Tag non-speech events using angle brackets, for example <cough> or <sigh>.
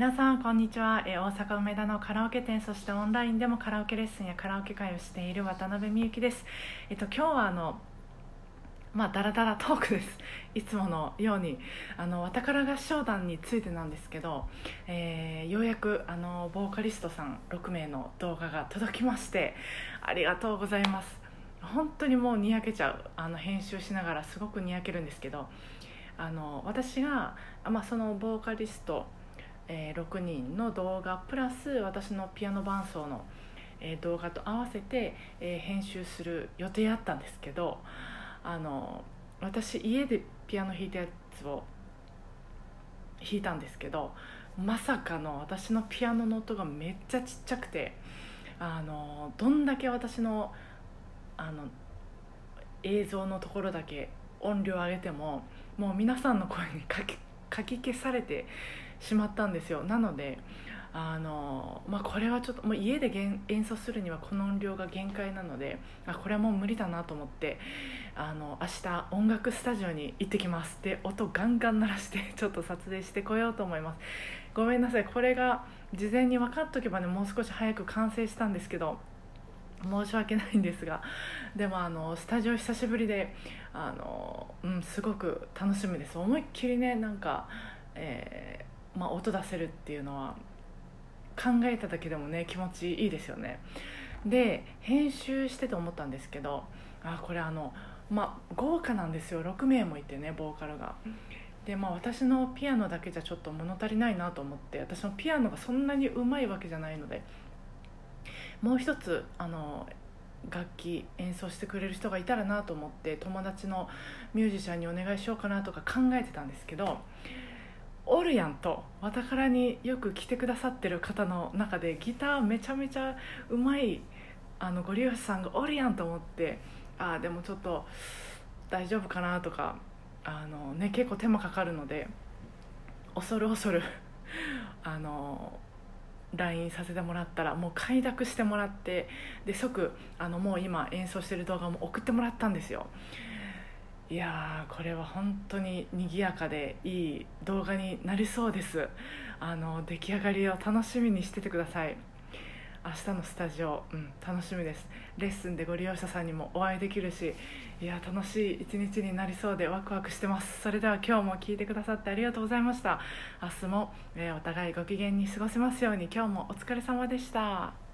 皆さんこんにちは、え大阪梅田のカラオケ店そしてオンラインでもカラオケレッスンやカラオケ会をしている渡辺美幸です。えっと今日はあのまあダラダラトークです。いつものように。あのわたから合唱団についてなんですけど、えーようやくあのボーカリストさん6名の動画が届きましてありがとうございます。本当にもうにやけちゃうあの編集しながらすごくにやけるんですけどあの私が、まあ、そのボーカリスト、え6人の動画プラス私のピアノ伴奏の、え動画と合わせて、え編集する予定あったんですけどあの私家でピアノ弾いたやつを弾いたんですけどまさかの私のピアノの音がめっちゃちっちゃくてあのどんだけ私のあの映像のところだけ音量上げてももう皆さんの声にかきかき消されてしまったんですよ。なのであの、まあ、これはちょっともう家で演奏するにはこの音量が限界なのであこれはもう無理だなと思ってあの明日音楽スタジオに行ってきますで音ガンガン鳴らして <laughs> ちょっと撮影してこようと思います。ごめんなさい。これが事前に分かっとけばねもう少し早く完成したんですけど申し訳ないんですがでもあのスタジオ久しぶりであの、うん、すごく楽しみです。思いっきりねなんか、えーまあ、音出せるっていうのは考えただけでもね気持ちいいですよね。で編集してて思ったんですけどあこれあのまあ豪華なんですよ。6名もいてねボーカルが。でまあ私のピアノだけじゃちょっと物足りないなと思って私のピアノがそんなにうまいわけじゃないのでもう一つあの楽器演奏してくれる人がいたらなと思って友達のミュージシャンにお願いしようかなとか考えてたんですけどおるやんとわたからによく来てくださってる方の中でギターめちゃめちゃうまいあのご利用者さんがおるやんと思ってああでもちょっと大丈夫かなとかあの、ね、結構手間かかるので恐る恐る <laughs> あの LINE させてもらったらもう快諾してもらってで即あのもう今演奏してる動画も送ってもらったんですよ。いやーこれは本当に賑やかでいい動画になりそうです。あの出来上がりを楽しみにしててください。明日のスタジオ、うん、楽しみです。レッスンでご利用者さんにもお会いできるしいや楽しい一日になりそうでワクワクしてます。それでは今日も聞いてくださってありがとうございました。明日も、えーお互いご機嫌に過ごせますように。今日もお疲れ様でした。